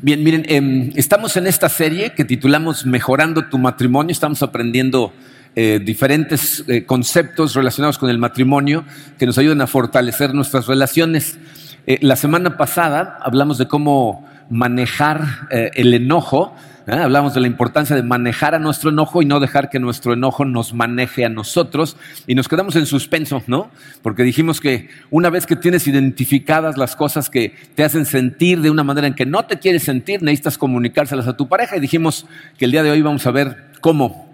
Bien, miren, em, estamos en esta serie que titulamos Mejorando tu matrimonio. Estamos aprendiendo eh, diferentes eh, conceptos relacionados con el matrimonio que nos ayudan a fortalecer nuestras relaciones. Eh, la semana pasada hablamos de cómo manejar el enojo ¿eh? Hablamos de la importancia de manejar a nuestro enojo y no dejar que nuestro enojo nos maneje a nosotros y nos quedamos en suspenso, ¿no? Porque dijimos que una vez que tienes identificadas las cosas que te hacen sentir de una manera en que no te quieres sentir, necesitas comunicárselas a tu pareja y dijimos que el día de hoy vamos a ver cómo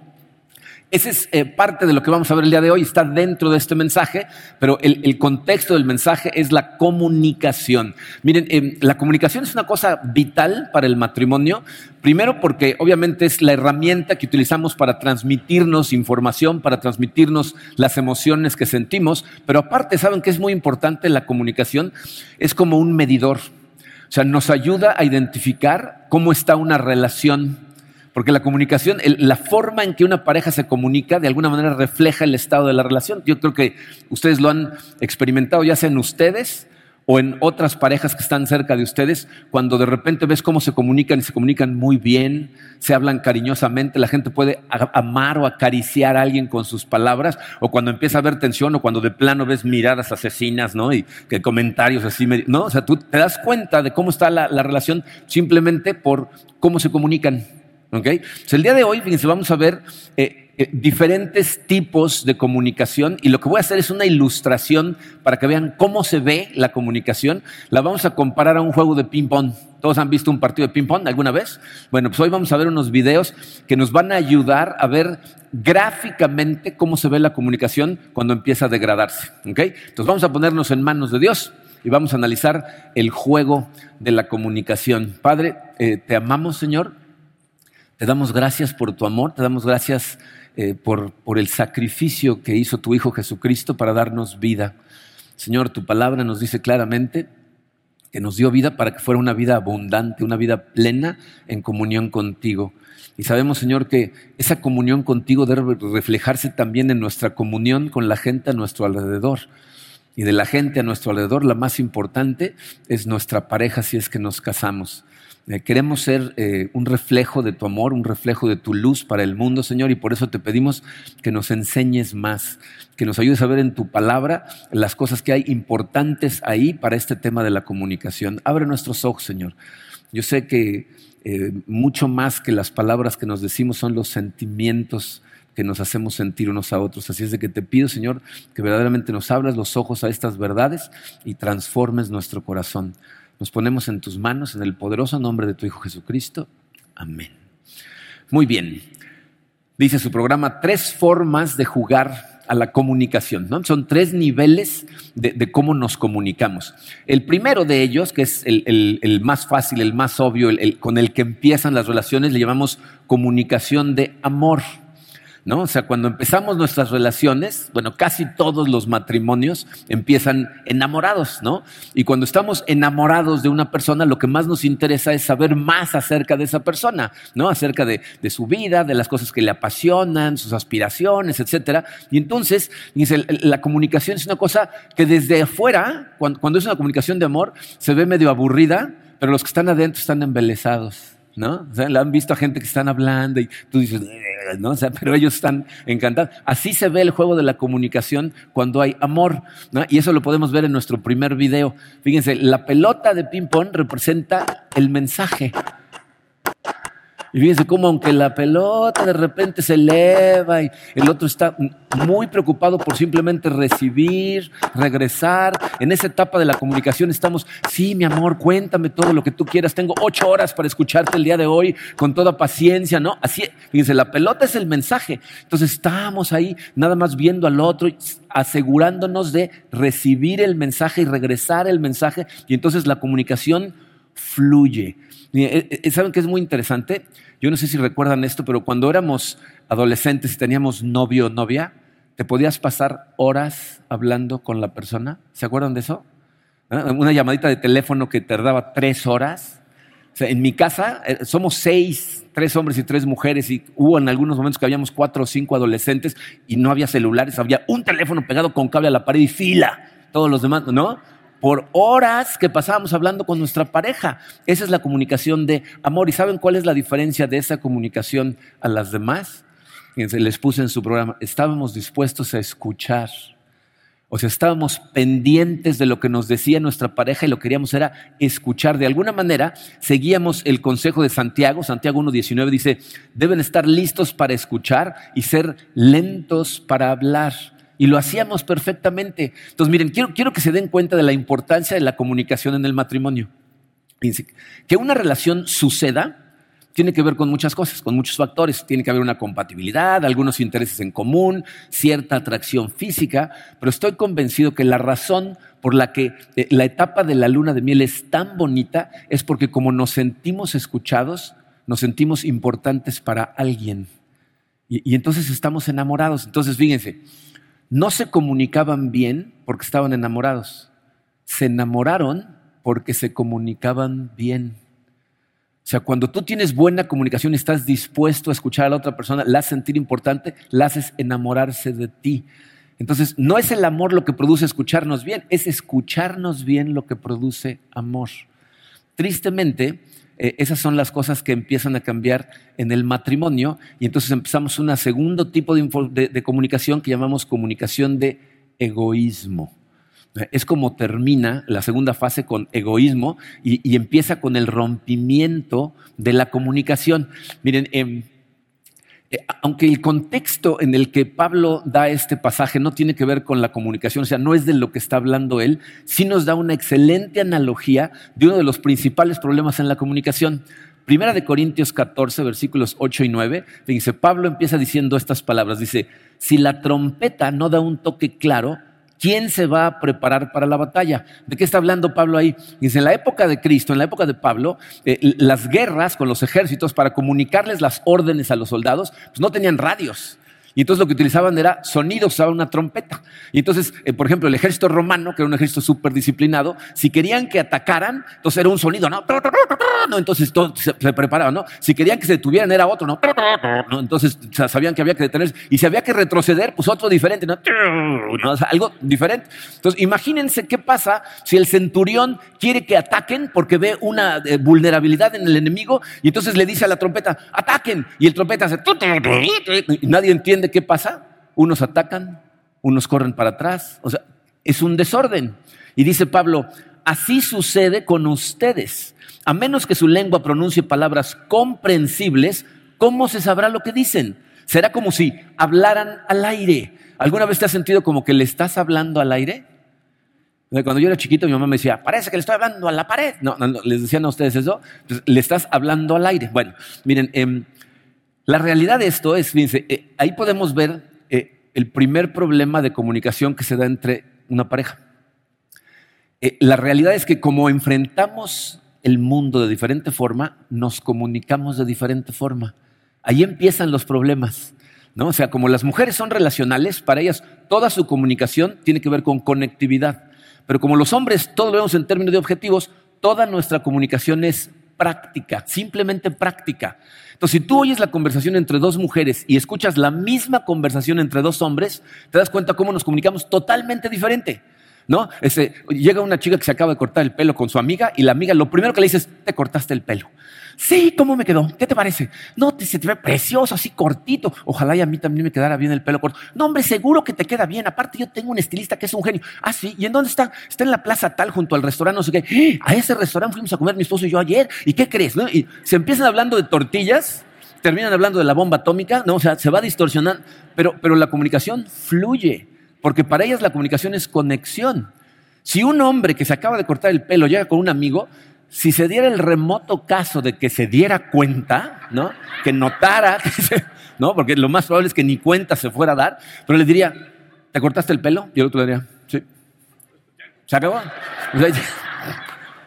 ese es eh, parte de lo que vamos a ver el día de hoy, está dentro de este mensaje, pero el, contexto del mensaje es la comunicación. Miren, em, la comunicación es una cosa vital para el matrimonio, primero porque obviamente es la herramienta que utilizamos para transmitirnos información, para transmitirnos las emociones que sentimos, pero aparte, ¿saben que es muy importante la comunicación? Es como un medidor, o sea, nos ayuda a identificar cómo está una relación porque la comunicación, la forma en que una pareja se comunica, de alguna manera refleja el estado de la relación. Yo creo que ustedes lo han experimentado, ya sea en ustedes o en otras parejas que están cerca de ustedes, cuando de repente ves cómo se comunican y se comunican muy bien, se hablan cariñosamente, la gente puede amar o acariciar a alguien con sus palabras, o cuando empieza a haber tensión, o cuando de plano ves miradas asesinas, ¿no? Y que comentarios así, ¿no? O sea, tú te das cuenta de cómo está la, la relación simplemente por cómo se comunican. ¿Okay? el día de hoy, fíjense, vamos a ver eh, eh, diferentes tipos de comunicación y lo que voy a hacer es una ilustración para que vean cómo se ve la comunicación. La vamos a comparar a un juego de ping-pong. ¿Todos han visto un partido de ping-pong alguna vez? Bueno, pues hoy vamos a ver unos videos que nos van a ayudar a ver gráficamente cómo se ve la comunicación cuando empieza a degradarse. ¿Okay? Entonces vamos a ponernos en manos de Dios y vamos a analizar el juego de la comunicación. Padre, eh, te amamos, Señor te damos gracias por tu amor, te damos gracias eh, por, por el sacrificio que hizo tu Hijo Jesucristo para darnos vida. Señor, tu palabra nos dice claramente que nos dio vida para que fuera una vida abundante, una vida plena en comunión contigo. Y sabemos, Señor, que esa comunión contigo debe reflejarse también en nuestra comunión con la gente a nuestro alrededor. Y de la gente a nuestro alrededor, la más importante es nuestra pareja si es que nos casamos. Eh, queremos ser eh, un reflejo de tu amor, un reflejo de tu luz para el mundo, Señor, y por eso te pedimos que nos enseñes más, que nos ayudes a ver en tu palabra las cosas que hay importantes ahí para este tema de la comunicación. Abre nuestros ojos, Señor. Yo sé que eh, mucho más que las palabras que nos decimos son los sentimientos que nos hacemos sentir unos a otros. Así es de que te pido, Señor, que verdaderamente nos abras los ojos a estas verdades y transformes nuestro corazón. Nos ponemos en tus manos en el poderoso nombre de tu Hijo Jesucristo. Amén. Muy bien. Dice su programa, tres formas de jugar a la comunicación. ¿no? Son tres niveles de, cómo nos comunicamos. El primero de ellos, que es el, más fácil, el más obvio, con el que empiezan las relaciones, le llamamos comunicación de amor. ¿No? O sea, cuando empezamos nuestras relaciones, bueno, casi todos los matrimonios empiezan enamorados, ¿no? Y cuando estamos enamorados de una persona, lo que más nos interesa es saber más acerca de esa persona, ¿no? Acerca de, su vida, de las cosas que le apasionan, sus aspiraciones, etcétera. Y entonces, dice, la comunicación es una cosa que desde afuera, cuando, cuando es una comunicación de amor, se ve medio aburrida, pero los que están adentro están embelesados. ¿No? O sea, la han visto a gente que están hablando y tú dices, ¿no? O sea, pero ellos están encantados. Así se ve el juego de la comunicación cuando hay amor, ¿no? Y eso lo podemos ver en nuestro primer video. Fíjense, la pelota de ping-pong representa el mensaje. Y fíjense cómo aunque la pelota de repente se eleva y el otro está muy preocupado por simplemente recibir, regresar. En esa etapa de la comunicación estamos, sí, mi amor, cuéntame todo lo que tú quieras. Tengo ocho horas para escucharte el día de hoy con toda paciencia, ¿no? Así, fíjense, la pelota es el mensaje. Entonces estamos ahí nada más viendo al otro, asegurándonos de recibir el mensaje y regresar el mensaje. Y entonces la comunicación fluye. Eh, eh, ¿Saben que es muy interesante? Yo no sé si recuerdan esto, pero cuando éramos adolescentes y teníamos novio o novia, te podías pasar horas hablando con la persona. ¿Se acuerdan de eso? ¿Ah? Una llamadita de teléfono que tardaba tres horas. en mi casa eh, somos seis, tres hombres y tres mujeres, y hubo en algunos momentos que habíamos cuatro o cinco adolescentes y no había celulares, había un teléfono pegado con cable a la pared y fila, todos los demás, ¿no? Por horas que pasábamos hablando con nuestra pareja. Esa es la comunicación de amor. ¿Y saben cuál es la diferencia de esa comunicación a las demás? Les puse en su programa, estábamos dispuestos a escuchar. O sea, estábamos pendientes de lo que nos decía nuestra pareja y lo que queríamos era escuchar. De alguna manera, seguíamos el consejo de Santiago. Santiago 1.19 dice, deben estar listos para escuchar y ser lentos para hablar. Y lo hacíamos perfectamente. Entonces, miren, quiero, quiero que se den cuenta de la importancia de la comunicación en el matrimonio. Que una relación suceda tiene que ver con muchas cosas, con muchos factores. Tiene que haber una compatibilidad, algunos intereses en común, cierta atracción física, pero estoy convencido que la razón por la que eh, la etapa de la luna de miel es tan bonita es porque como nos sentimos escuchados, nos sentimos importantes para alguien. Y, y entonces estamos enamorados. Entonces, fíjense, no se comunicaban bien porque estaban enamorados. Se enamoraron porque se comunicaban bien. O sea, cuando tú tienes buena comunicación y estás dispuesto a escuchar a la otra persona, la haces sentir importante, la haces enamorarse de ti. Entonces, no es el amor lo que produce escucharnos bien, es escucharnos bien lo que produce amor. Tristemente, eh, esas son las cosas que empiezan a cambiar en el matrimonio y entonces empezamos un segundo tipo de comunicación que llamamos comunicación de egoísmo. Es como termina la segunda fase con egoísmo y, empieza con el rompimiento de la comunicación. Miren, eh, aunque el contexto en el que Pablo da este pasaje no tiene que ver con la comunicación, o sea, no es de lo que está hablando él, sí nos da una excelente analogía de uno de los principales problemas en la comunicación. Primera de Corintios 14, versículos 8 y 9, dice, Pablo empieza diciendo estas palabras, dice, si la trompeta no da un toque claro, ¿Quién se va a preparar para la batalla? ¿De qué está hablando Pablo ahí? Dice, en la época de Cristo, en la época de Pablo, eh, las guerras con los ejércitos para comunicarles las órdenes a los soldados, pues no tenían radios. Y entonces lo que utilizaban era sonidos, usaban una trompeta. Y entonces, eh, por ejemplo, el ejército romano, que era un ejército súper disciplinado, si querían que atacaran, entonces era un sonido, ¿no? entonces todos se, preparaban, ¿no? Si querían que se detuvieran, era otro, ¿no? Entonces sabían que había que detenerse. Y si había que retroceder, pues otro diferente, ¿no? algo diferente. Entonces, imagínense qué pasa si el centurión quiere que ataquen porque ve una eh, vulnerabilidad en el enemigo y entonces le dice a la trompeta, ataquen. Y el trompeta hace... Y nadie entiende qué pasa? Unos atacan, unos corren para atrás. O sea, es un desorden. Y dice Pablo, así sucede con ustedes. A menos que su lengua pronuncie palabras comprensibles, ¿cómo se sabrá lo que dicen? Será como si hablaran al aire. ¿Alguna vez te has sentido como que le estás hablando al aire? Cuando yo era chiquito, mi mamá me decía, parece que le estoy hablando a la pared. No, no, les decían a ustedes eso. le estás hablando al aire. Bueno, miren, eh, la realidad de esto es, fíjense, eh, ahí podemos ver eh, el primer problema de comunicación que se da entre una pareja. Eh, la realidad es que como enfrentamos el mundo de diferente forma, nos comunicamos de diferente forma. Ahí empiezan los problemas. ¿no? O sea, como las mujeres son relacionales, para ellas toda su comunicación tiene que ver con conectividad. Pero como los hombres todo lo vemos en términos de objetivos, toda nuestra comunicación es práctica, simplemente práctica. Entonces, si tú oyes la conversación entre dos mujeres y escuchas la misma conversación entre dos hombres, te das cuenta cómo nos comunicamos totalmente diferente. ¿No? llega una chica que se acaba de cortar el pelo con su amiga y la amiga lo primero que le dice es, te cortaste el pelo. Sí, ¿cómo me quedó? ¿Qué te parece? No, te, se te ve precioso, así cortito. Ojalá y a mí también me quedara bien el pelo corto. No, hombre, seguro que te queda bien. Aparte, yo tengo un estilista que es un genio. Ah, sí. ¿Y en dónde está? Está en la plaza tal, junto al restaurante, no sé qué. A ese restaurante fuimos a comer mi esposo y yo ayer. ¿Y qué crees? Y se empiezan hablando de tortillas, terminan hablando de la bomba atómica, ¿no? O sea, se va distorsionando. Pero, pero la comunicación fluye, porque para ellas la comunicación es conexión. Si un hombre que se acaba de cortar el pelo llega con un amigo, si se diera el remoto caso de que se diera cuenta, ¿no? Que notara, ¿no? Porque lo más probable es que ni cuenta se fuera a dar, pero le diría, ¿te cortaste el pelo? Y el otro le diría, sí. ¿Se acabó?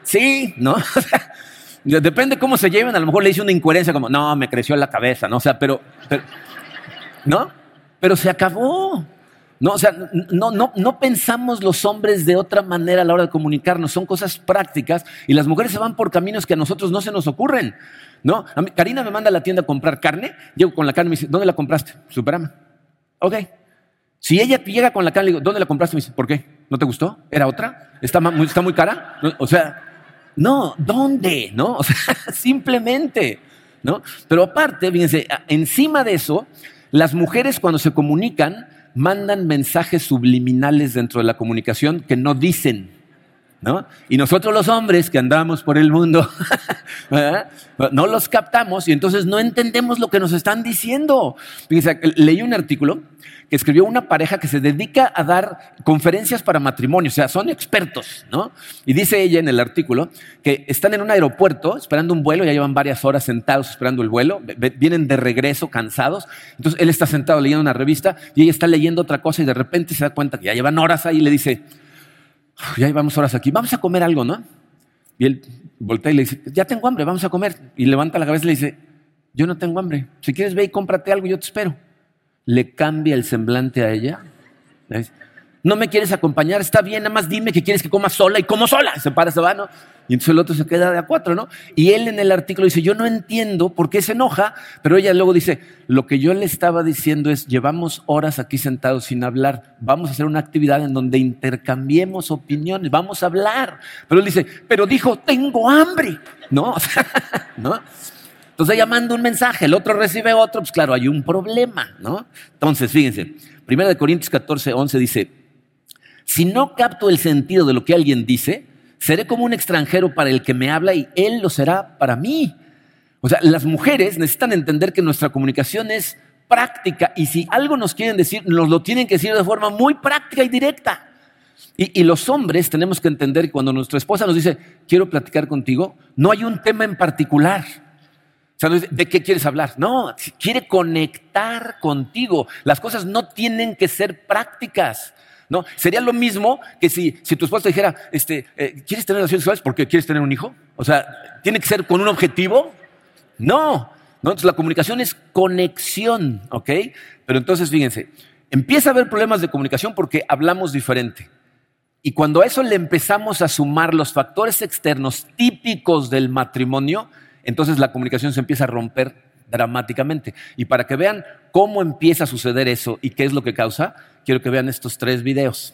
Sí, ¿no? Depende cómo se lleven, a lo mejor le hice una incoherencia como, no, me creció la cabeza, ¿no? O sea, pero, pero ¿no? Pero se acabó. No, o sea, no, no, no pensamos los hombres de otra manera a la hora de comunicarnos, son cosas prácticas y las mujeres se van por caminos que a nosotros no se nos ocurren. ¿no? Karina me manda a la tienda a comprar carne, llego con la carne y me dice, ¿dónde la compraste? Superama. Ok. Si ella llega con la carne, le digo, ¿dónde la compraste? Me dice, ¿por qué? ¿No te gustó? ¿Era otra? ¿Está, muy, está muy cara? O sea, no, ¿dónde? ¿No? O sea, simplemente, ¿no? Pero aparte, fíjense, encima de eso, las mujeres cuando se comunican mandan mensajes subliminales dentro de la comunicación que no dicen. ¿No? Y nosotros los hombres que andamos por el mundo, no los captamos y entonces no entendemos lo que nos están diciendo. Leí un artículo que escribió una pareja que se dedica a dar conferencias para matrimonio, o sea, son expertos, ¿no? Y dice ella en el artículo que están en un aeropuerto esperando un vuelo, ya llevan varias horas sentados esperando el vuelo, vienen de regreso cansados, entonces él está sentado leyendo una revista y ella está leyendo otra cosa y de repente se da cuenta que ya llevan horas ahí y le dice, ya llevamos horas aquí, vamos a comer algo, ¿no? Y él voltea y le dice, ya tengo hambre, vamos a comer. Y levanta la cabeza y le dice, yo no tengo hambre, si quieres ve y cómprate algo, yo te espero le cambia el semblante a ella. No me quieres acompañar, está bien, nada más dime que quieres que coma sola y como sola. Se para, se va, ¿no? Y entonces el otro se queda de a cuatro, ¿no? Y él en el artículo dice, yo no entiendo por qué se enoja, pero ella luego dice, lo que yo le estaba diciendo es, llevamos horas aquí sentados sin hablar, vamos a hacer una actividad en donde intercambiemos opiniones, vamos a hablar. Pero él dice, pero dijo, tengo hambre, ¿no? ¿no? Entonces ella manda un mensaje, el otro recibe otro, pues claro, hay un problema, ¿no? Entonces, fíjense, 1 Corintios 14, 11 dice, si no capto el sentido de lo que alguien dice, seré como un extranjero para el que me habla y él lo será para mí. O sea, las mujeres necesitan entender que nuestra comunicación es práctica y si algo nos quieren decir, nos lo tienen que decir de forma muy práctica y directa. Y, los hombres tenemos que entender que cuando nuestra esposa nos dice, quiero platicar contigo, no hay un tema en particular. ¿de qué quieres hablar? No, quiere conectar contigo. Las cosas no tienen que ser prácticas. ¿No? Sería lo mismo que si, tu esposa dijera, este, eh, ¿quieres tener relaciones sexuales porque quieres tener un hijo? O sea, ¿tiene que ser con un objetivo? No. ¿no? Entonces la comunicación es conexión, ¿ok? Pero entonces fíjense, empieza a haber problemas de comunicación porque hablamos diferente. Y cuando a eso le empezamos a sumar los factores externos típicos del matrimonio, entonces la comunicación se empieza a romper dramáticamente. Y para que vean cómo empieza a suceder eso y qué es lo que causa, quiero que vean estos tres videos.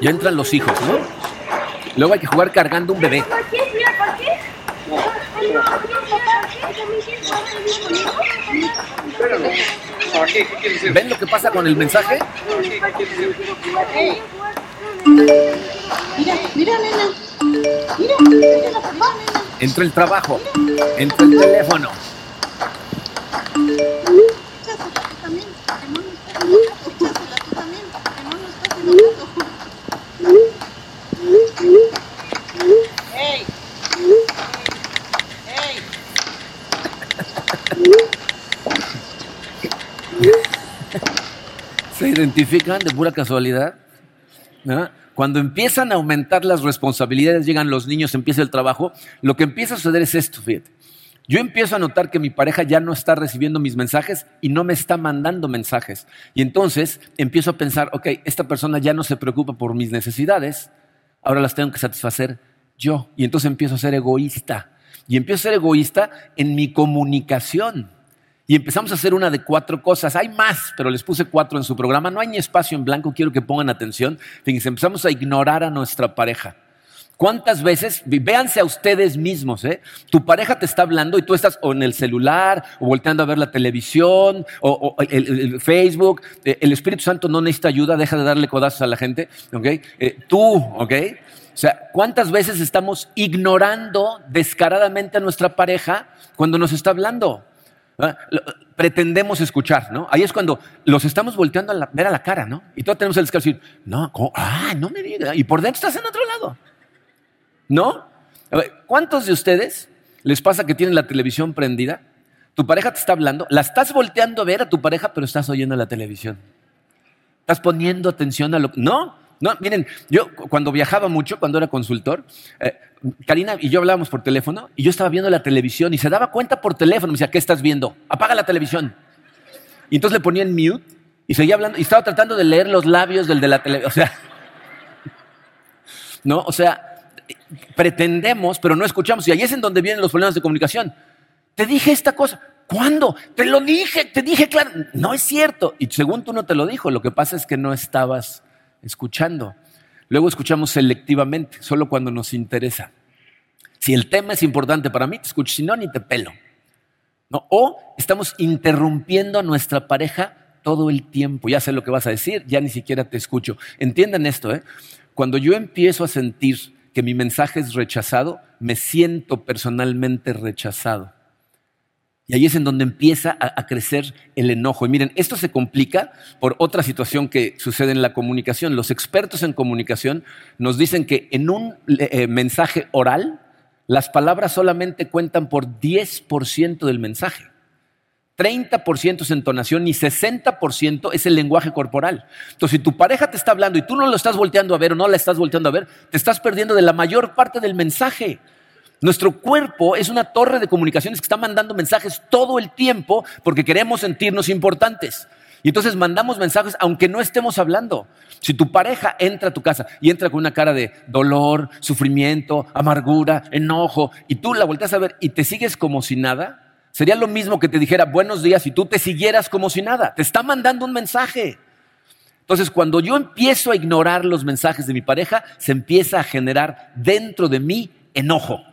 Ya entran los hijos, ¿no? Luego hay que jugar cargando un bebé. ¿Ven lo que pasa con el mensaje? Mira, mira, nena. Mira, mira Entre el trabajo, entre el teléfono. ¿Se identifican de pura casualidad? Cuando empiezan a aumentar las responsabilidades, llegan los niños, empieza el trabajo, lo que empieza a suceder es esto. Yo empiezo a notar que mi pareja ya no está recibiendo mis mensajes y no me está mandando mensajes. Y entonces empiezo a pensar, ok, esta persona ya no se preocupa por mis necesidades, ahora las tengo que satisfacer yo. Y entonces empiezo a ser egoísta. Y empiezo a ser egoísta en mi comunicación. Y empezamos a hacer una de cuatro cosas. Hay más, pero les puse cuatro en su programa. No hay ni espacio en blanco, quiero que pongan atención. Fíjense, empezamos a ignorar a nuestra pareja. ¿Cuántas veces, véanse a ustedes mismos, ¿eh? tu pareja te está hablando y tú estás o en el celular o volteando a ver la televisión o, el, Facebook? Eh, el Espíritu Santo no necesita ayuda, deja de darle codazos a la gente, ¿ok? Eh, tú, ¿ok? O sea, ¿cuántas veces estamos ignorando descaradamente a nuestra pareja cuando nos está hablando? Pretendemos escuchar, ¿no? Ahí es cuando los estamos volteando a ver a la cara, ¿no? Y todos tenemos el descaro de decir, no, ah, no me digas. Y por dentro estás en otro lado. ¿No? ¿Cuántos de ustedes les pasa que tienen la televisión prendida? Tu pareja te está hablando, la estás volteando a ver a tu pareja, pero estás oyendo la televisión. Estás poniendo atención a lo que... No, no, miren, yo cuando viajaba mucho, cuando era consultor, eh, Karina y yo hablábamos por teléfono y yo estaba viendo la televisión y se daba cuenta por teléfono, me decía, ¿qué estás viendo? Apaga la televisión. Y entonces le ponía en mute y seguía hablando y estaba tratando de leer los labios del de la televisión. O sea, ¿no? O sea, pretendemos, pero no escuchamos. Y ahí es en donde vienen los problemas de comunicación. Te dije esta cosa. ¿Cuándo? Te lo dije, te dije claro. No es cierto. Y según tú no te lo dijo, lo que pasa es que no estabas escuchando. Luego escuchamos selectivamente, solo cuando nos interesa. Si el tema es importante para mí, te escucho, si no, ni te pelo. ¿No? O estamos interrumpiendo a nuestra pareja todo el tiempo. Ya sé lo que vas a decir, ya ni siquiera te escucho. Entiendan esto, ¿eh? Cuando yo empiezo a sentir que mi mensaje es rechazado, me siento personalmente rechazado. Y ahí es en donde empieza a, crecer el enojo. Y miren, esto se complica por otra situación que sucede en la comunicación. Los expertos en comunicación nos dicen que en un eh, mensaje oral, las palabras solamente cuentan por 10% del mensaje. 30% es entonación y 60% es el lenguaje corporal. Entonces, si tu pareja te está hablando y tú no lo estás volteando a ver o no la estás volteando a ver, te estás perdiendo de la mayor parte del mensaje. Nuestro cuerpo es una torre de comunicaciones que está mandando mensajes todo el tiempo porque queremos sentirnos importantes. Y entonces mandamos mensajes aunque no estemos hablando. Si tu pareja entra a tu casa y entra con una cara de dolor, sufrimiento, amargura, enojo, y tú la volteas a ver y te sigues como si nada, sería lo mismo que te dijera buenos días y tú te siguieras como si nada. Te está mandando un mensaje. Entonces, cuando yo empiezo a ignorar los mensajes de mi pareja, se empieza a generar dentro de mí enojo.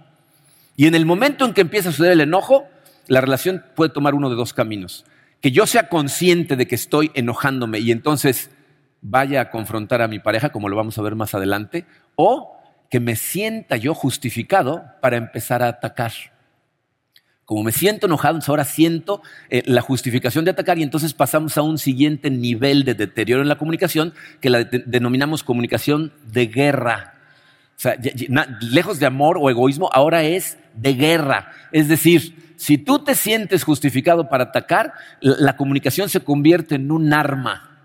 Y en el momento en que empieza a suceder el enojo, la relación puede tomar uno de dos caminos. Que yo sea consciente de que estoy enojándome y entonces vaya a confrontar a mi pareja, como lo vamos a ver más adelante, o que me sienta yo justificado para empezar a atacar. Como me siento enojado, ahora siento eh, la justificación de atacar y entonces pasamos a un siguiente nivel de deterioro en la comunicación que la denominamos comunicación de guerra. O sea, lejos de amor o egoísmo, ahora es de guerra. Es decir, si tú te sientes justificado para atacar, la comunicación se convierte en un arma.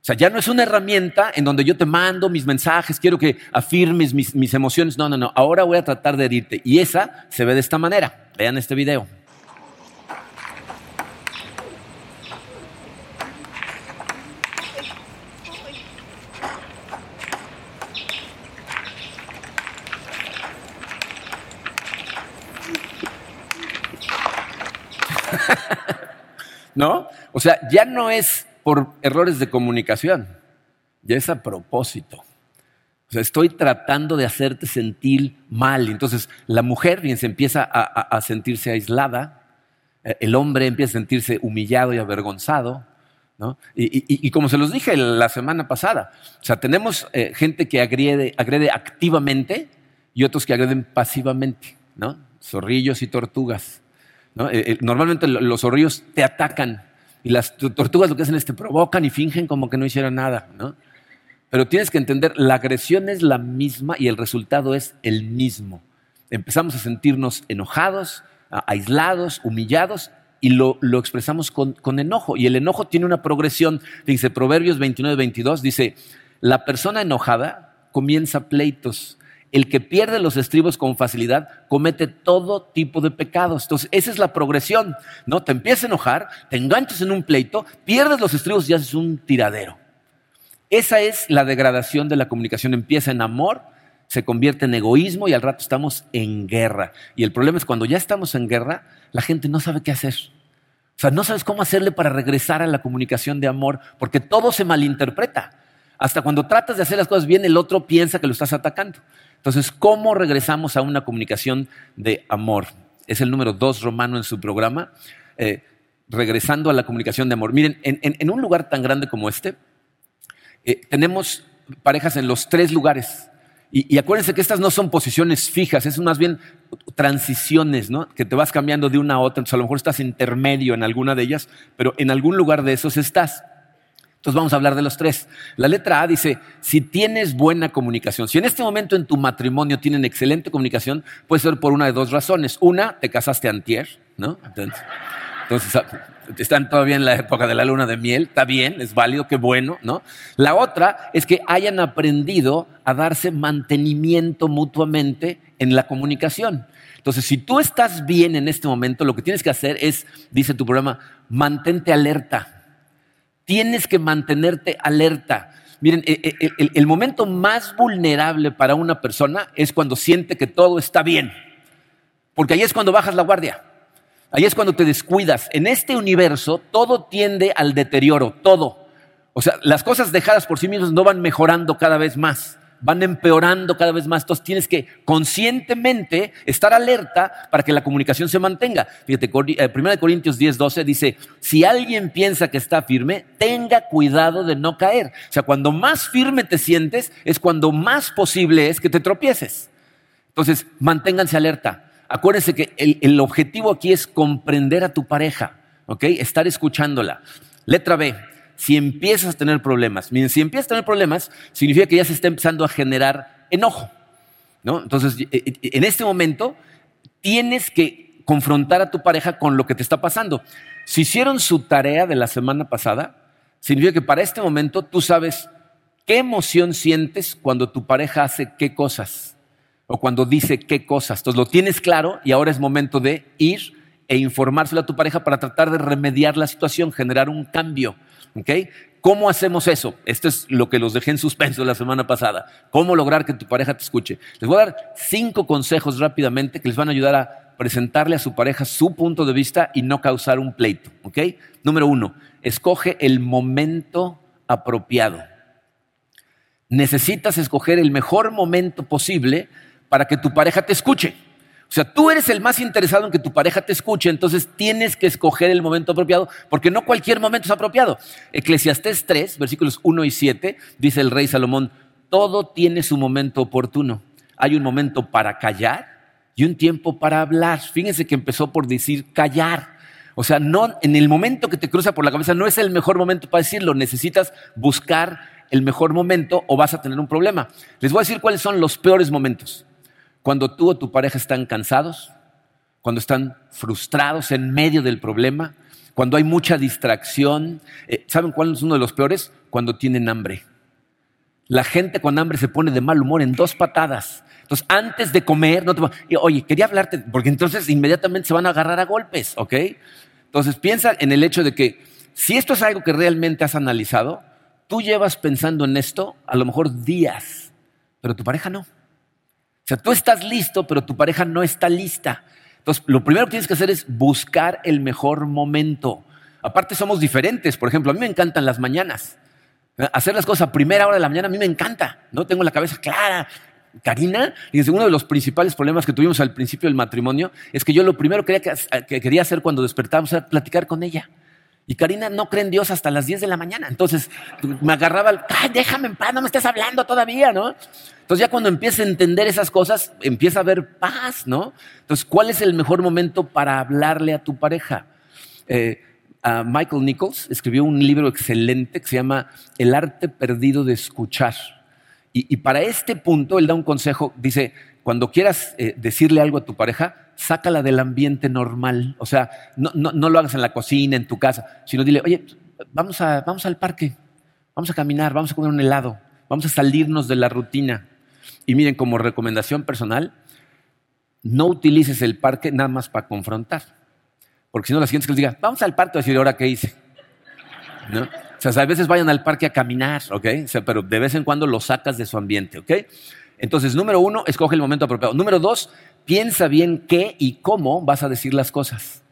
O sea, ya no es una herramienta en donde yo te mando mis mensajes, quiero que afirmes mis, mis emociones. No, no, no. Ahora voy a tratar de herirte. Y esa se ve de esta manera. Vean este video. ¿No? O sea, ya no es por errores de comunicación, ya es a propósito. O sea, estoy tratando de hacerte sentir mal. Entonces, la mujer, bien, se empieza a, sentirse aislada, eh, el hombre empieza a sentirse humillado y avergonzado. ¿no? Y, como se los dije la semana pasada, o sea, tenemos eh, gente que agrede, agrede activamente y otros que agreden pasivamente, ¿no? Zorrillos y tortugas. Eh, eh, normalmente los zorrillos te atacan y las tortugas lo que hacen es te provocan y fingen como que no hicieron nada. Pero tienes que entender, la agresión es la misma y el resultado es el mismo. Empezamos a sentirnos enojados, aislados, humillados y lo, expresamos con, con, enojo. Y el enojo tiene una progresión. Dice Proverbios 29, 22, dice, la persona enojada comienza pleitos el que pierde los estribos con facilidad comete todo tipo de pecados. Entonces, esa es la progresión, ¿no? Te empiezas a enojar, te enganchas en un pleito, pierdes los estribos y haces un tiradero. Esa es la degradación de la comunicación. Empieza en amor, se convierte en egoísmo y al rato estamos en guerra. Y el problema es cuando ya estamos en guerra, la gente no sabe qué hacer. O sea, no sabes cómo hacerle para regresar a la comunicación de amor, porque todo se malinterpreta. Hasta cuando tratas de hacer las cosas bien, el otro piensa que lo estás atacando. Entonces, ¿cómo regresamos a una comunicación de amor? Es el número dos romano en su programa, eh, regresando a la comunicación de amor. Miren, en, un lugar tan grande como este, eh, tenemos parejas en los tres lugares. Y, acuérdense que estas no son posiciones fijas, es más bien transiciones, ¿no? Que te vas cambiando de una a otra. Entonces, a lo mejor estás intermedio en alguna de ellas, pero en algún lugar de esos estás. Entonces vamos a hablar de los tres. La letra A dice, si tienes buena comunicación, si en este momento en tu matrimonio tienen excelente comunicación, puede ser por una de dos razones. Una, te casaste antier, ¿no? Entonces, ah, están todavía en la época de la luna de miel, está bien, es válido, qué bueno, ¿no? La otra es que hayan aprendido a darse mantenimiento mutuamente en la comunicación. Entonces, si tú estás bien en este momento, lo que tienes que hacer es, dice tu programa, mantente alerta tienes que mantenerte alerta. Miren, e, e, el, momento más vulnerable para una persona es cuando siente que todo está bien, porque ahí es cuando bajas la guardia. Ahí es cuando te descuidas. En este universo todo tiende al deterioro, todo. O sea, las cosas dejadas por sí mismas no van mejorando cada vez más, van empeorando cada vez más. Entonces tienes que conscientemente estar alerta para que la comunicación se mantenga. Fíjate, 1 eh, Corintios 10, 12 dice, si alguien piensa que está firme, tenga cuidado de no caer. O sea, cuando más firme te sientes, es cuando más posible es que te tropieces. Entonces, manténganse alerta. Acuérdense que el, objetivo aquí es comprender a tu pareja, ¿ok? Estar escuchándola. Letra B, si empiezas a tener problemas, si empiezas a tener problemas, significa que ya se está empezando a generar enojo, ¿no? Entonces, en este momento, tienes que confrontar a tu pareja con lo que te está pasando. Si hicieron su tarea de la semana pasada, significa que para este momento tú sabes qué emoción sientes cuando tu pareja hace qué cosas o cuando dice qué cosas. Entonces lo tienes claro y ahora es momento de ir e informárselo a tu pareja para tratar de remediar la situación, generar un cambio. ¿Cómo hacemos eso? Esto es lo que los dejé en suspenso la semana pasada. ¿Cómo lograr que tu pareja te escuche? Les voy a dar cinco consejos rápidamente que les van a ayudar a presentarle a su pareja su punto de vista y no causar un pleito. Número uno, escoge el momento apropiado. Necesitas escoger el mejor momento posible para que tu pareja te escuche. O sea, tú eres el más interesado en que tu pareja te escuche, entonces tienes que escoger el momento apropiado, porque no cualquier momento es apropiado. Eclesiastés 3, versículos 1 y 7, dice el rey Salomón, todo tiene su momento oportuno. Hay un momento para callar y un tiempo para hablar. Fíjense que empezó por decir callar. O sea, no, en el momento que te cruza por la cabeza no es el mejor momento para decirlo, necesitas buscar el mejor momento o vas a tener un problema. Les voy a decir cuáles son los peores momentos cuando tú o tu pareja están cansados, cuando están frustrados en medio del problema, cuando hay mucha distracción. Eh, ¿Saben cuál es uno de los peores? Cuando tienen hambre. La gente con hambre se pone de mal humor en dos patadas. Entonces, antes de comer, no te oye, quería hablarte, porque entonces inmediatamente se van a agarrar a golpes, ¿ok? Entonces, piensa en el hecho de que si esto es algo que realmente has analizado, tú llevas pensando en esto a lo mejor días, pero tu pareja no. O sea, tú estás listo, pero tu pareja no está lista. Entonces, lo primero que tienes que hacer es buscar el mejor momento. Aparte, somos diferentes. Por ejemplo, a mí me encantan las mañanas. Hacer las cosas a primera hora de la mañana a mí me encanta. No tengo la cabeza clara. Karina, y uno de los principales problemas que tuvimos al principio del matrimonio es que yo lo primero que quería hacer cuando despertábamos era platicar con ella. Y Karina no cree en Dios hasta las 10 de la mañana. Entonces me agarraba, Ay, déjame en paz, no me estés hablando todavía, ¿no? Entonces ya cuando empieza a entender esas cosas, empieza a haber paz, ¿no? Entonces, ¿cuál es el mejor momento para hablarle a tu pareja? Eh, Michael Nichols escribió un libro excelente que se llama El arte perdido de escuchar. Y, para este punto, él da un consejo, dice, cuando quieras eh, decirle algo a tu pareja, sácala del ambiente normal. O sea, no, lo hagas en la cocina, en tu casa, sino dile, oye, vamos, a, vamos al parque, vamos a caminar, vamos a comer un helado, vamos a salirnos de la rutina. Y miren, como recomendación personal, no utilices el parque nada más para confrontar. Porque si no, la siguiente que les diga, vamos al parque, a decir, ¿ahora qué hice? O sea, a veces vayan al parque a caminar, ¿ok? Pero de vez en cuando lo sacas de su ambiente, ¿ok? Entonces, número uno, escoge el momento apropiado. Número dos, piensa bien qué y cómo vas a decir las cosas.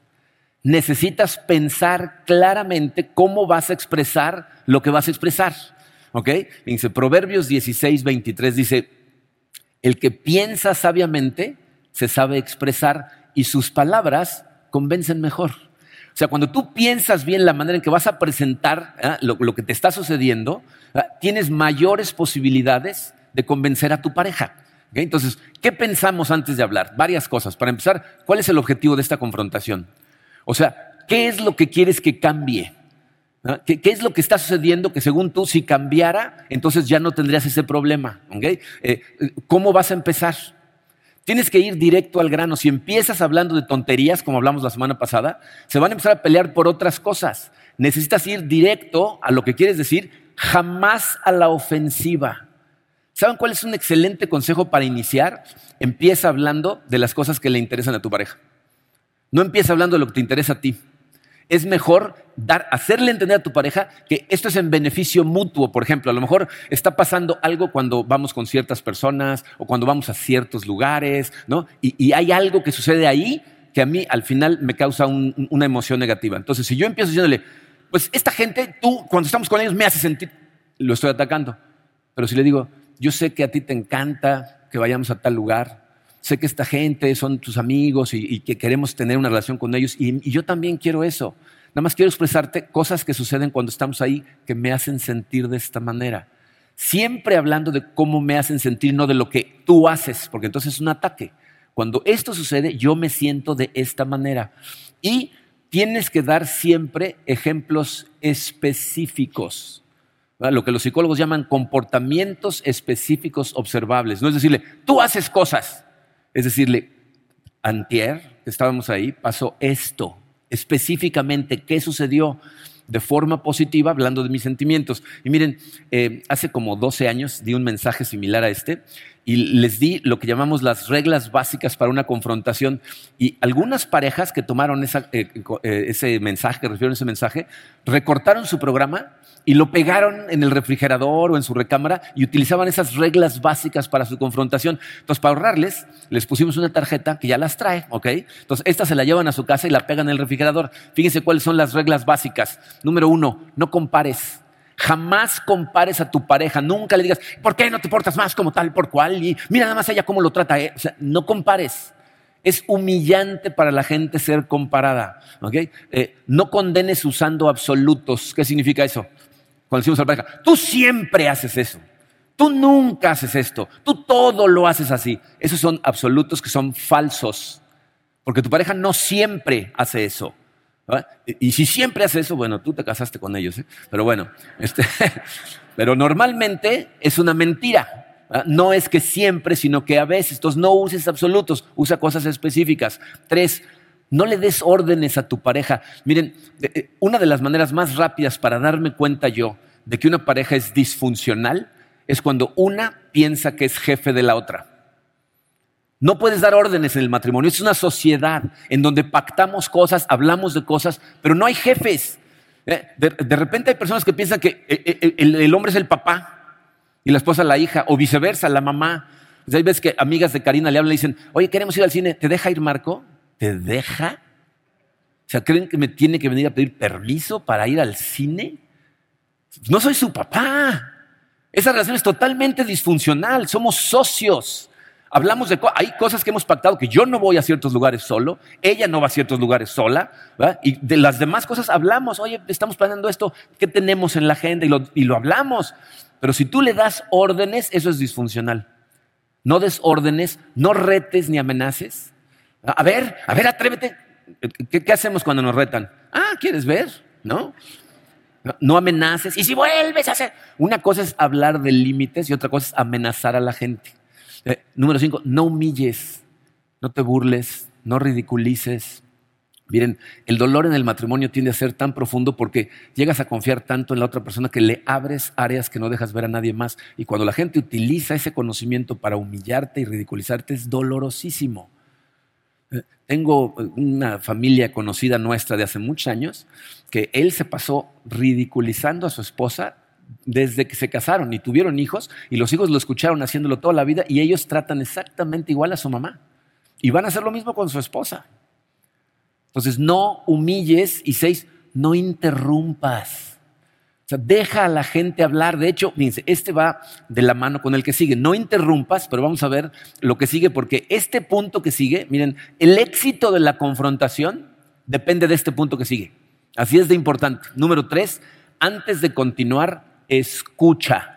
Necesitas pensar claramente cómo vas a expresar lo que vas a expresar. ¿Ok? Dice, Proverbios 16, 23 dice, el que piensa sabiamente se sabe expresar y sus palabras convencen mejor. O sea, cuando tú piensas bien la manera en que vas a presentar ¿eh? lo, que te está sucediendo, ¿eh? tienes mayores posibilidades de convencer a tu pareja. Entonces, ¿qué pensamos antes de hablar? Varias cosas. Para empezar, ¿cuál es el objetivo de esta confrontación? O sea, ¿qué es lo que quieres que cambie? ¿Qué, es lo que está sucediendo que según tú, si cambiara, entonces ya no tendrías ese problema? Eh, ¿Cómo vas a empezar? Tienes que ir directo al grano. Si empiezas hablando de tonterías, como hablamos la semana pasada, se van a empezar a pelear por otras cosas. Necesitas ir directo a lo que quieres decir, jamás a la ofensiva. ¿Saben cuál es un excelente consejo para iniciar? Empieza hablando de las cosas que le interesan a tu pareja. No empieza hablando de lo que te interesa a ti. Es mejor dar, hacerle entender a tu pareja que esto es en beneficio mutuo. Por ejemplo, a lo mejor está pasando algo cuando vamos con ciertas personas o cuando vamos a ciertos lugares, ¿no? Y, hay algo que sucede ahí que a mí al final me causa una emoción negativa. Entonces, si yo empiezo diciéndole, pues esta gente, tú cuando estamos con ellos me hace sentir, lo estoy atacando. Pero si le digo, yo sé que a ti te encanta que vayamos a tal lugar, sé que esta gente son tus amigos y, que queremos tener una relación con ellos y, yo también quiero eso. Nada más quiero expresarte cosas que suceden cuando estamos ahí que me hacen sentir de esta manera. Siempre hablando de cómo me hacen sentir, no de lo que tú haces, porque entonces es un ataque. Cuando esto sucede, yo me siento de esta manera. Y tienes que dar siempre ejemplos específicos. Lo que los psicólogos llaman comportamientos específicos observables. No es decirle, tú haces cosas. Es decirle, antier, estábamos ahí, pasó esto. Específicamente, ¿qué sucedió? de forma positiva, hablando de mis sentimientos. Y miren, eh, hace como 12 años di un mensaje similar a este y les di lo que llamamos las reglas básicas para una confrontación. Y algunas parejas que tomaron eh, eh, ese mensaje, que ese mensaje, recortaron su programa y lo pegaron en el refrigerador o en su recámara y utilizaban esas reglas básicas para su confrontación. Entonces, para ahorrarles, les pusimos una tarjeta que ya las trae, ¿ok? Entonces, estas se la llevan a su casa y la pegan en el refrigerador. Fíjense cuáles son las reglas básicas. Número uno, no compares. Jamás compares a tu pareja. Nunca le digas, ¿por qué no te portas más como tal por cual? Y mira nada más ella cómo lo trata. O sea, no compares. Es humillante para la gente ser comparada. Eh, no condenes usando absolutos. ¿Qué significa eso? Cuando decimos a la pareja, tú siempre haces eso. Tú nunca haces esto. Tú todo lo haces así. Esos son absolutos que son falsos. Porque tu pareja no siempre hace eso. Y, si siempre hace eso, bueno, tú te casaste con ellos. ¿eh? Pero bueno, este, pero normalmente es una mentira. No es que siempre, sino que a veces. Entonces no uses absolutos, usa cosas específicas. Tres, no le des órdenes a tu pareja. Miren, eh, eh, una de las maneras más rápidas para darme cuenta yo de que una pareja es disfuncional es cuando una piensa que es jefe de la otra. No puedes dar órdenes en el matrimonio. Es una sociedad en donde pactamos cosas, hablamos de cosas, pero no hay jefes. Eh, de, repente hay personas que piensan que el, hombre es el papá y la esposa la hija, o viceversa, la mamá. hay veces que amigas de Karina le hablan y dicen, oye, queremos ir al cine, ¿te deja ir Marco? ¿Te deja? O sea, ¿creen que me tiene que venir a pedir permiso para ir al cine? No soy su papá. Esa relación es totalmente disfuncional. Somos socios. Hablamos de hay cosas que hemos pactado que yo no voy a ciertos lugares solo, ella no va a ciertos lugares sola, y de las demás cosas hablamos. Oye, estamos planeando esto, ¿qué tenemos en la agenda? Y lo, hablamos. Pero si tú le das órdenes, eso es disfuncional. No des órdenes, no retes ni amenaces. A ver, a ver, atrévete. ¿Qué, hacemos cuando nos retan? Ah, ¿quieres ver? ¿No? No amenaces. Y si vuelves a hacer. Una cosa es hablar de límites y otra cosa es amenazar a la gente. Eh, número cinco, no humilles, no te burles, no ridiculices. Miren, el dolor en el matrimonio tiende a ser tan profundo porque llegas a confiar tanto en la otra persona que le abres áreas que no dejas ver a nadie más. Y cuando la gente utiliza ese conocimiento para humillarte y ridiculizarte es dolorosísimo. Tengo una familia conocida nuestra de hace muchos años que él se pasó ridiculizando a su esposa desde que se casaron y tuvieron hijos y los hijos lo escucharon haciéndolo toda la vida y ellos tratan exactamente igual a su mamá y van a hacer lo mismo con su esposa. Entonces no humilles y seis, no interrumpas. O sea, deja a la gente hablar. De hecho, fíjense, este va de la mano con el que sigue. No interrumpas, pero vamos a ver lo que sigue, porque este punto que sigue, miren, el éxito de la confrontación depende de este punto que sigue. Así es de importante. Número tres, antes de continuar, escucha.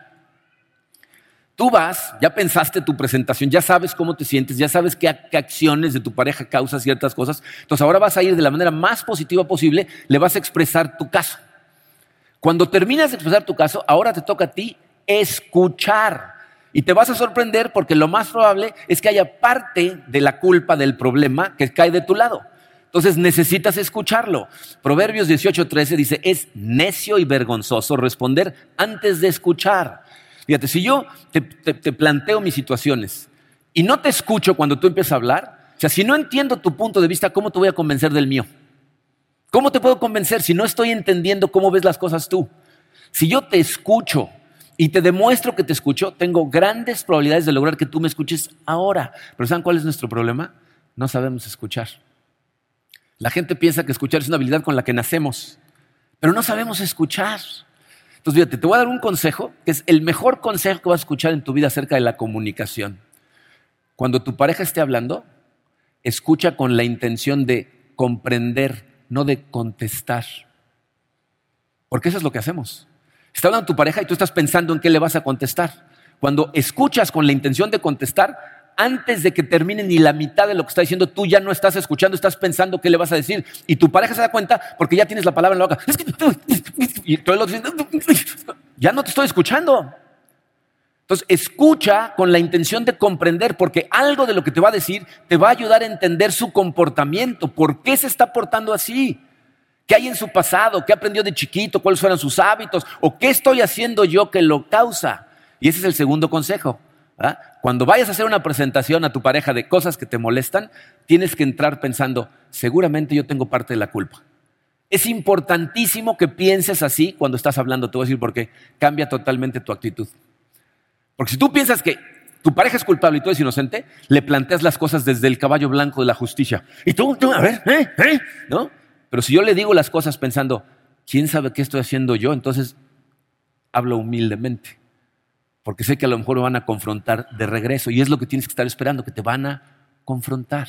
Tú vas, ya pensaste tu presentación, ya sabes cómo te sientes, ya sabes qué, acciones de tu pareja causan ciertas cosas. Entonces ahora vas a ir de la manera más positiva posible, le vas a expresar tu caso. Cuando terminas de expresar tu caso, ahora te toca a ti escuchar. Y te vas a sorprender porque lo más probable es que haya parte de la culpa del problema que cae de tu lado. Entonces necesitas escucharlo. Proverbios 18:13 dice, es necio y vergonzoso responder antes de escuchar. Fíjate, si yo te, te planteo mis situaciones y no te escucho cuando tú empiezas a hablar, o sea, si no entiendo tu punto de vista, ¿cómo te voy a convencer del mío? ¿Cómo te puedo convencer si no estoy entendiendo cómo ves las cosas tú? Si yo te escucho y te demuestro que te escucho, tengo grandes probabilidades de lograr que tú me escuches ahora. Pero ¿saben cuál es nuestro problema? No sabemos escuchar. La gente piensa que escuchar es una habilidad con la que nacemos, pero no sabemos escuchar. Entonces, fíjate, te voy a dar un consejo, que es el mejor consejo que vas a escuchar en tu vida acerca de la comunicación. Cuando tu pareja esté hablando, escucha con la intención de comprender, no de contestar. Porque eso es lo que hacemos. Está hablando tu pareja y tú estás pensando en qué le vas a contestar. Cuando escuchas con la intención de contestar, antes de que termine ni la mitad de lo que está diciendo, tú ya no estás escuchando, estás pensando qué le vas a decir. Y tu pareja se da cuenta porque ya tienes la palabra en la boca. Y todo lo ya no te estoy escuchando. Entonces, escucha con la intención de comprender, porque algo de lo que te va a decir te va a ayudar a entender su comportamiento, por qué se está portando así, qué hay en su pasado, qué aprendió de chiquito, cuáles fueron sus hábitos, o qué estoy haciendo yo que lo causa. Y ese es el segundo consejo. Cuando vayas a hacer una presentación a tu pareja de cosas que te molestan, tienes que entrar pensando, seguramente yo tengo parte de la culpa. Es importantísimo que pienses así cuando estás hablando, te voy a decir por qué, cambia totalmente tu actitud. Porque si tú piensas que tu pareja es culpable y tú eres inocente, le planteas las cosas desde el caballo blanco de la justicia. Y tú, tú a ver, ¿eh? ¿eh? ¿no? Pero si yo le digo las cosas pensando, ¿quién sabe qué estoy haciendo yo? Entonces hablo humildemente porque sé que a lo mejor me van a confrontar de regreso y es lo que tienes que estar esperando, que te van a confrontar.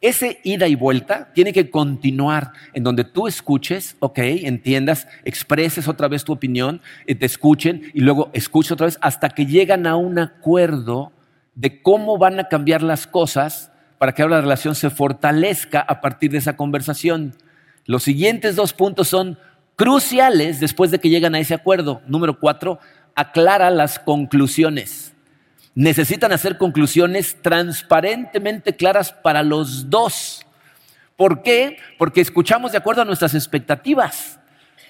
Ese ida y vuelta tiene que continuar en donde tú escuches, ok, entiendas, expreses otra vez tu opinión, eh, te escuchen y luego escuches otra vez hasta que llegan a un acuerdo de cómo van a cambiar las cosas para que ahora la relación se fortalezca a partir de esa conversación. Los siguientes dos puntos son cruciales después de que llegan a ese acuerdo. Número cuatro, aclara las conclusiones. Necesitan hacer conclusiones transparentemente claras para los dos. ¿Por qué? Porque escuchamos de acuerdo a nuestras expectativas.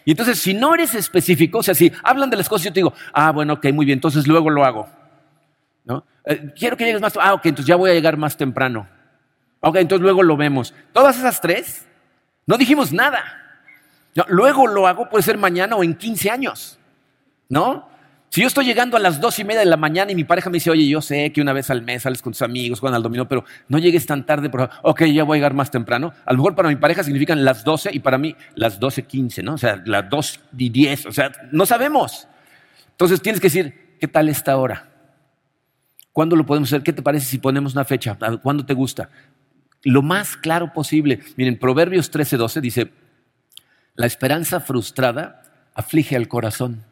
Y entonces, si no eres específico, o sea, si hablan de las cosas, yo te digo, ah, bueno, ok, muy bien, entonces luego lo hago. ¿No? Eh, quiero que llegues más, ah, ok, entonces ya voy a llegar más temprano. Ok, entonces luego lo vemos. Todas esas tres, no dijimos nada. luego lo hago, puede ser mañana o en 15 años. ¿No? Si yo estoy llegando a las dos y media de la mañana y mi pareja me dice, oye, yo sé que una vez al mes sales con tus amigos, juegan al dominó, pero no llegues tan tarde, por favor. Ok, ya voy a llegar más temprano. A lo mejor para mi pareja significan las doce y para mí las doce quince, ¿no? O sea, las dos y diez. O sea, no sabemos. Entonces tienes que decir, ¿qué tal esta hora? ¿Cuándo lo podemos hacer? ¿Qué te parece si ponemos una fecha? ¿Cuándo te gusta? Lo más claro posible. Miren, Proverbios 13, 12 dice, la esperanza frustrada aflige al corazón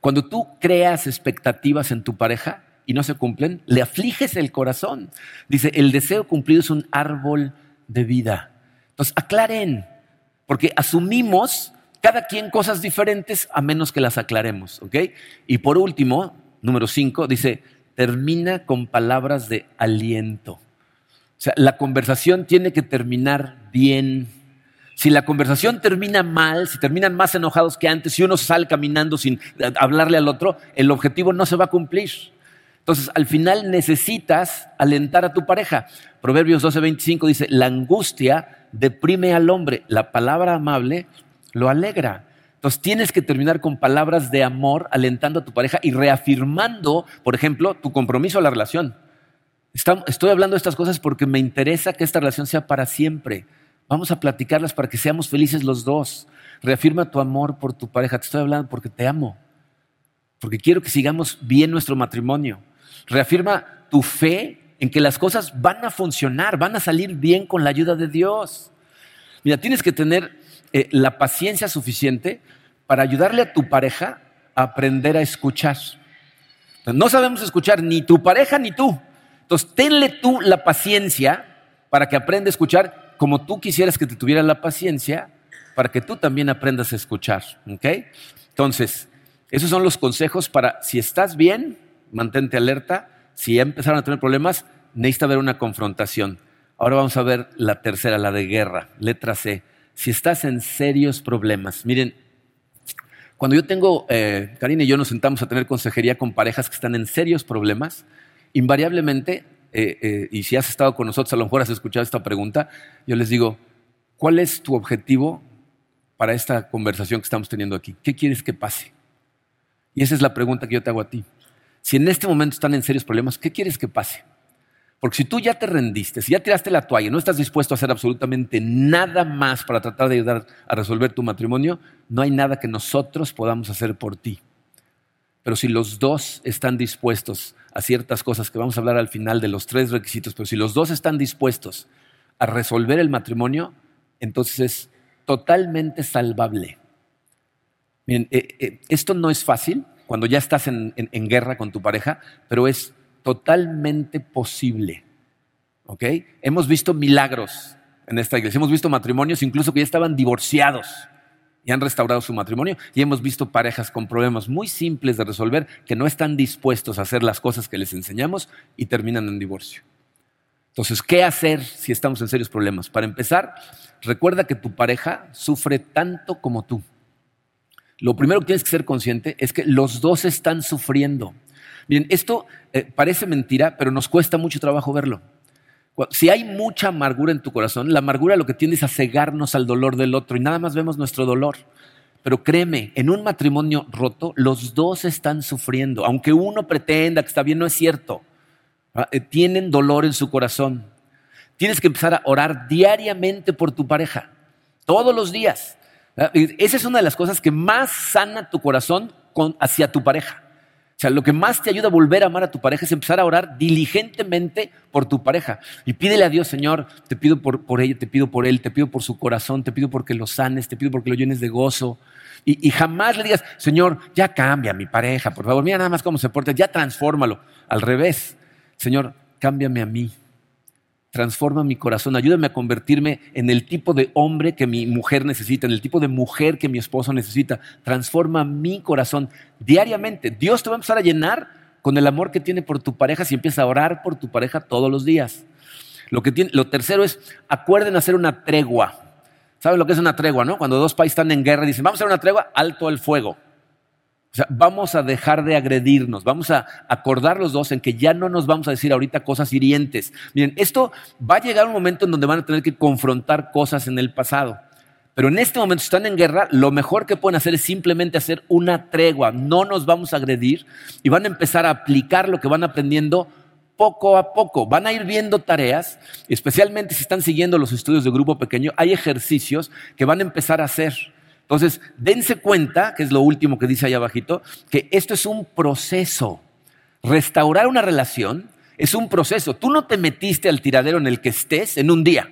cuando tú creas expectativas en tu pareja y no se cumplen, le afliges el corazón. Dice, el deseo cumplido es un árbol de vida. Entonces, aclaren, porque asumimos cada quien cosas diferentes a menos que las aclaremos, ¿ok? Y por último, número cinco, dice, termina con palabras de aliento. O sea, la conversación tiene que terminar bien si la conversación termina mal, si terminan más enojados que antes, si uno sale caminando sin hablarle al otro, el objetivo no se va a cumplir. Entonces, al final necesitas alentar a tu pareja. Proverbios 12:25 dice, la angustia deprime al hombre, la palabra amable lo alegra. Entonces tienes que terminar con palabras de amor, alentando a tu pareja y reafirmando, por ejemplo, tu compromiso a la relación. Estoy hablando de estas cosas porque me interesa que esta relación sea para siempre. Vamos a platicarlas para que seamos felices los dos. Reafirma tu amor por tu pareja. Te estoy hablando porque te amo. Porque quiero que sigamos bien nuestro matrimonio. Reafirma tu fe en que las cosas van a funcionar, van a salir bien con la ayuda de Dios. Mira, tienes que tener eh, la paciencia suficiente para ayudarle a tu pareja a aprender a escuchar. No sabemos escuchar ni tu pareja ni tú. Entonces, tenle tú la paciencia para que aprenda a escuchar como tú quisieras que te tuviera la paciencia para que tú también aprendas a escuchar. Entonces, esos son los consejos para si estás bien, mantente alerta. Si empezaron a tener problemas, necesita haber una confrontación. Ahora vamos a ver la tercera, la de guerra, letra C. Si estás en serios problemas, miren, cuando yo tengo, eh, Karina y yo nos sentamos a tener consejería con parejas que están en serios problemas, invariablemente eh, eh, y si has estado con nosotros, a lo mejor has escuchado esta pregunta, yo les digo, ¿cuál es tu objetivo para esta conversación que estamos teniendo aquí? ¿Qué quieres que pase? Y esa es la pregunta que yo te hago a ti. Si en este momento están en serios problemas, ¿qué quieres que pase? Porque si tú ya te rendiste, si ya tiraste la toalla, no estás dispuesto a hacer absolutamente nada más para tratar de ayudar a resolver tu matrimonio, no hay nada que nosotros podamos hacer por ti. Pero si los dos están dispuestos a ciertas cosas que vamos a hablar al final de los tres requisitos, pero si los dos están dispuestos a resolver el matrimonio, entonces es totalmente salvable. Miren, eh, eh, esto no es fácil cuando ya estás en, guerra con tu pareja, pero es totalmente posible. ¿Ok? Hemos visto milagros en esta iglesia, hemos visto matrimonios incluso que ya estaban divorciados han restaurado su matrimonio y hemos visto parejas con problemas muy simples de resolver que no están dispuestos a hacer las cosas que les enseñamos y terminan en divorcio. Entonces, ¿qué hacer si estamos en serios problemas? Para empezar, recuerda que tu pareja sufre tanto como tú. Lo primero que tienes que ser consciente es que los dos están sufriendo. Bien, esto eh, parece mentira, pero nos cuesta mucho trabajo verlo. Si hay mucha amargura en tu corazón, la amargura lo que tiende es a cegarnos al dolor del otro y nada más vemos nuestro dolor. Pero créeme, en un matrimonio roto, los dos están sufriendo. Aunque uno pretenda que está bien, no es cierto. Eh, tienen dolor en su corazón. Tienes que empezar a orar diariamente por tu pareja, todos los días. Esa es una de las cosas que más sana tu corazón hacia tu pareja. O sea, lo que más te ayuda a volver a amar a tu pareja es empezar a orar diligentemente por tu pareja. Y pídele a Dios, Señor, te pido por, ella, te pido por él, te pido por su corazón, te pido porque lo sanes, te pido porque lo llenes de gozo. Y, y jamás le digas, Señor, ya cambia mi pareja, por favor, mira nada más cómo se porta, ya transfórmalo. Al revés, Señor, cámbiame a mí transforma mi corazón, ayúdame a convertirme en el tipo de hombre que mi mujer necesita, en el tipo de mujer que mi esposo necesita. Transforma mi corazón diariamente. Dios te va a empezar a llenar con el amor que tiene por tu pareja si empiezas a orar por tu pareja todos los días. Lo, que tiene, lo tercero es, acuerden hacer una tregua. ¿Saben lo que es una tregua, no? Cuando dos países están en guerra y dicen, vamos a hacer una tregua, alto el fuego. O sea, vamos a dejar de agredirnos, vamos a acordar los dos en que ya no nos vamos a decir ahorita cosas hirientes. Miren, esto va a llegar un momento en donde van a tener que confrontar cosas en el pasado. Pero en este momento, si están en guerra, lo mejor que pueden hacer es simplemente hacer una tregua. No nos vamos a agredir y van a empezar a aplicar lo que van aprendiendo poco a poco. Van a ir viendo tareas, especialmente si están siguiendo los estudios de grupo pequeño, hay ejercicios que van a empezar a hacer. Entonces, dense cuenta, que es lo último que dice ahí abajito, que esto es un proceso. Restaurar una relación es un proceso. Tú no te metiste al tiradero en el que estés en un día.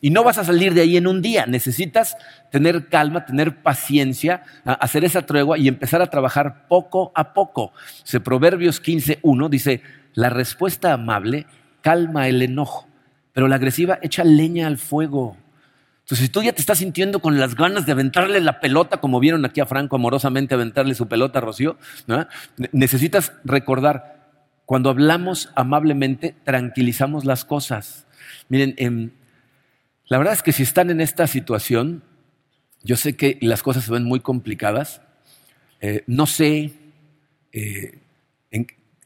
Y no vas a salir de ahí en un día. Necesitas tener calma, tener paciencia, hacer esa tregua y empezar a trabajar poco a poco. Se Proverbios 15.1 dice, la respuesta amable calma el enojo, pero la agresiva echa leña al fuego. Entonces, si tú ya te estás sintiendo con las ganas de aventarle la pelota, como vieron aquí a Franco amorosamente aventarle su pelota a Rocío, necesitas recordar, cuando hablamos amablemente, tranquilizamos las cosas. Miren, em, la verdad es que si están en esta situación, yo sé que las cosas se ven muy complicadas, eh, no sé eh,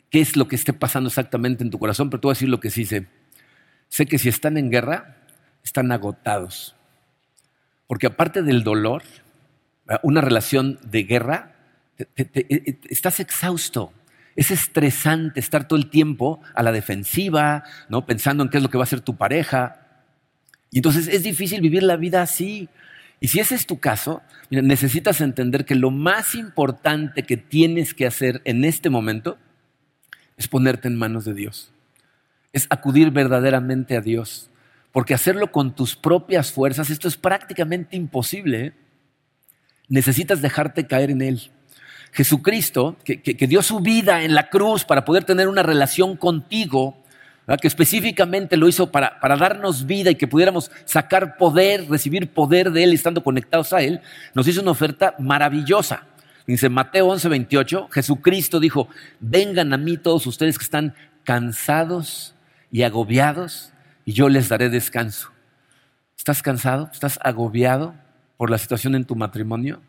qué es lo que esté pasando exactamente en tu corazón, pero te voy a decir lo que sí sé. Sé que si están en guerra, están agotados. Porque aparte del dolor, una relación de guerra, e, e, estás exhausto. Es estresante estar todo el tiempo a la defensiva, ¿no? pensando en qué es lo que va a hacer tu pareja. Y entonces es difícil vivir la vida así. Y si ese es tu caso, necesitas entender que lo más importante que tienes que hacer en este momento es ponerte en manos de Dios. Es acudir verdaderamente a Dios. Porque hacerlo con tus propias fuerzas, esto es prácticamente imposible. ¿eh? Necesitas dejarte caer en Él. Jesucristo, que, dio su vida en la cruz para poder tener una relación contigo, que específicamente lo hizo para, para, darnos vida y que pudiéramos sacar poder, recibir poder de Él estando conectados a Él, nos hizo una oferta maravillosa. Dice Mateo 11, 28, Jesucristo dijo, vengan a mí todos ustedes que están cansados y agobiados y yo les daré descanso. ¿Estás cansado? ¿Estás agobiado por la situación en tu matrimonio?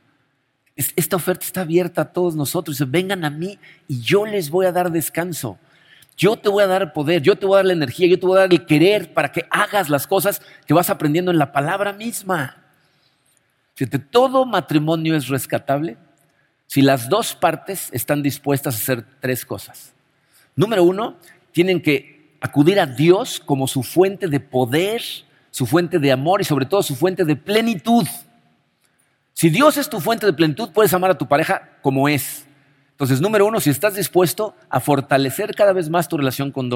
Esta oferta está abierta a todos nosotros. vengan a mí y yo les voy a dar descanso. Yo te voy a dar poder, yo te voy a dar la energía, yo te voy a dar el querer para que hagas las cosas que vas aprendiendo en la palabra misma. Si todo matrimonio es rescatable si las dos partes están dispuestas a hacer tres cosas. Número uno, tienen que acudir a Dios como su fuente de poder, su fuente de amor y sobre todo su fuente de plenitud. Si Dios es tu fuente de plenitud, puedes amar a tu pareja como es. Entonces, número uno, si estás dispuesto a fortalecer cada vez más tu relación con,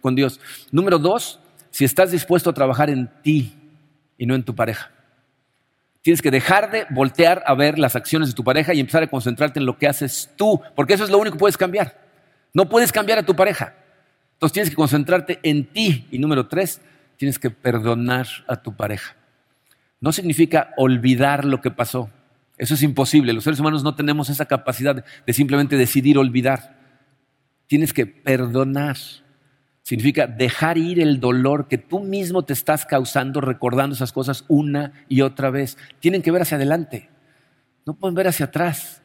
con Dios. Número dos, si estás dispuesto a trabajar en ti y no en tu pareja. Tienes que dejar de voltear a ver las acciones de tu pareja y empezar a concentrarte en lo que haces tú, porque eso es lo único que puedes cambiar. No puedes cambiar a tu pareja. Entonces tienes que concentrarte en ti. Y número tres, tienes que perdonar a tu pareja. No significa olvidar lo que pasó. Eso es imposible. Los seres humanos no tenemos esa capacidad de simplemente decidir olvidar. Tienes que perdonar. Significa dejar ir el dolor que tú mismo te estás causando recordando esas cosas una y otra vez. Tienen que ver hacia adelante. No pueden ver hacia atrás.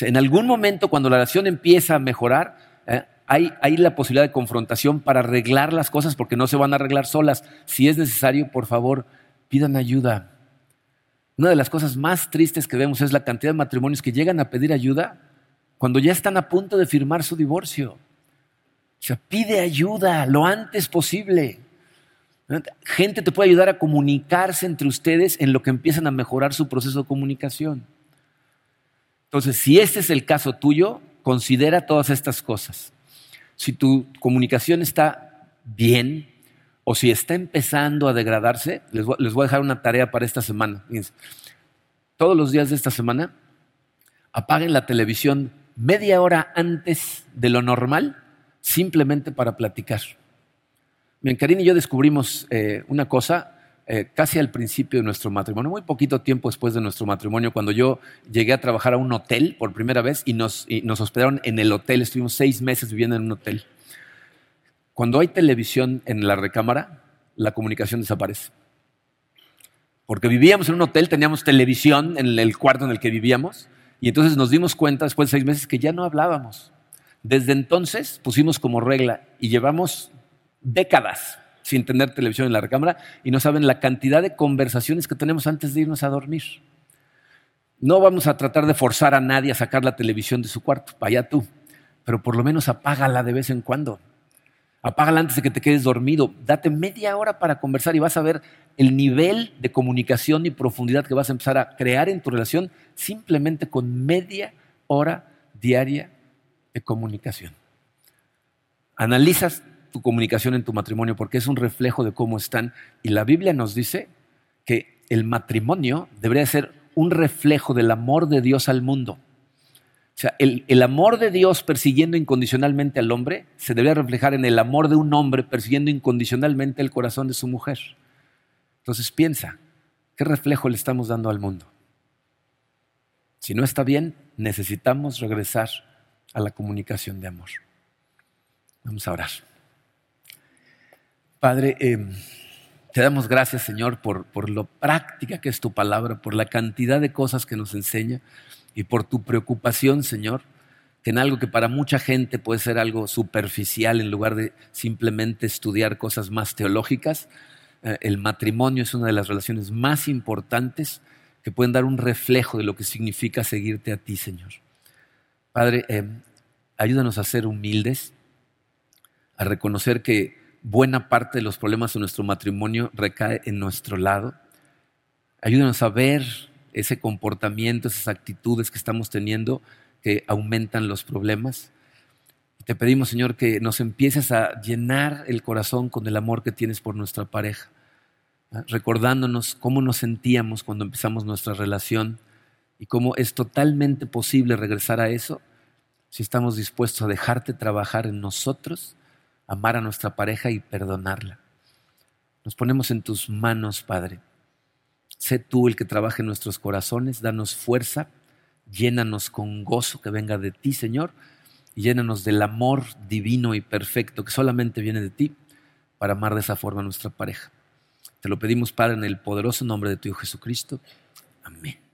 en algún momento cuando la relación empieza a mejorar, eh, hay, la posibilidad de confrontación para arreglar las cosas porque no se van a arreglar solas. Si es necesario, por favor, pidan ayuda. Una de las cosas más tristes que vemos es la cantidad de matrimonios que llegan a pedir ayuda cuando ya están a punto de firmar su divorcio. O sea, pide ayuda lo antes posible. Gente te puede ayudar a comunicarse entre ustedes en lo que empiezan a mejorar su proceso de comunicación. Entonces, si este es el caso tuyo, considera todas estas cosas. Si tu comunicación está bien, o si está empezando a degradarse, les voy, a dejar una tarea para esta semana. todos los días de esta semana, apaguen la televisión media hora antes de lo normal, simplemente para platicar. Bien, Karin y yo descubrimos eh, una cosa eh, casi al principio de nuestro matrimonio, muy poquito tiempo después de nuestro matrimonio, cuando yo llegué a trabajar a un hotel por primera vez y nos, y nos hospedaron en el hotel, estuvimos seis meses viviendo en un hotel. Cuando hay televisión en la recámara, la comunicación desaparece. Porque vivíamos en un hotel, teníamos televisión en el cuarto en el que vivíamos, y entonces nos dimos cuenta después de seis meses que ya no hablábamos. Desde entonces pusimos como regla y llevamos décadas sin tener televisión en la recámara y no saben la cantidad de conversaciones que tenemos antes de irnos a dormir. No vamos a tratar de forzar a nadie a sacar la televisión de su cuarto, vaya tú, pero por lo menos apágala de vez en cuando. Apágala antes de que te quedes dormido. Date media hora para conversar y vas a ver el nivel de comunicación y profundidad que vas a empezar a crear en tu relación simplemente con media hora diaria de comunicación. Analizas tu comunicación en tu matrimonio porque es un reflejo de cómo están. Y la Biblia nos dice que el matrimonio debería ser un reflejo del amor de Dios al mundo. O sea, el, amor de Dios persiguiendo incondicionalmente al hombre se debe reflejar en el amor de un hombre persiguiendo incondicionalmente el corazón de su mujer. Entonces piensa, ¿qué reflejo le estamos dando al mundo? Si no está bien, necesitamos regresar a la comunicación de amor. Vamos a orar. Padre, eh, te damos gracias, Señor, por, por lo práctica que es tu palabra, por la cantidad de cosas que nos enseña y por tu preocupación, Señor, que en algo que para mucha gente puede ser algo superficial en lugar de simplemente estudiar cosas más teológicas, eh, el matrimonio es una de las relaciones más importantes que pueden dar un reflejo de lo que significa seguirte a ti, Señor. Padre, eh, ayúdanos a ser humildes, a reconocer que buena parte de los problemas de nuestro matrimonio recae en nuestro lado. Ayúdanos a ver ese comportamiento, esas actitudes que estamos teniendo que aumentan los problemas. te pedimos, Señor, que nos empieces a llenar el corazón con el amor que tienes por nuestra pareja, recordándonos cómo nos sentíamos cuando empezamos nuestra relación y cómo es totalmente posible regresar a eso si estamos dispuestos a dejarte trabajar en nosotros, amar a nuestra pareja y perdonarla. Nos ponemos en tus manos, Padre. Sé tú el que trabaje en nuestros corazones, danos fuerza, llénanos con gozo que venga de ti, Señor, y llénanos del amor divino y perfecto que solamente viene de ti para amar de esa forma a nuestra pareja. Te lo pedimos, Padre, en el poderoso nombre de tu Hijo Jesucristo. Amén.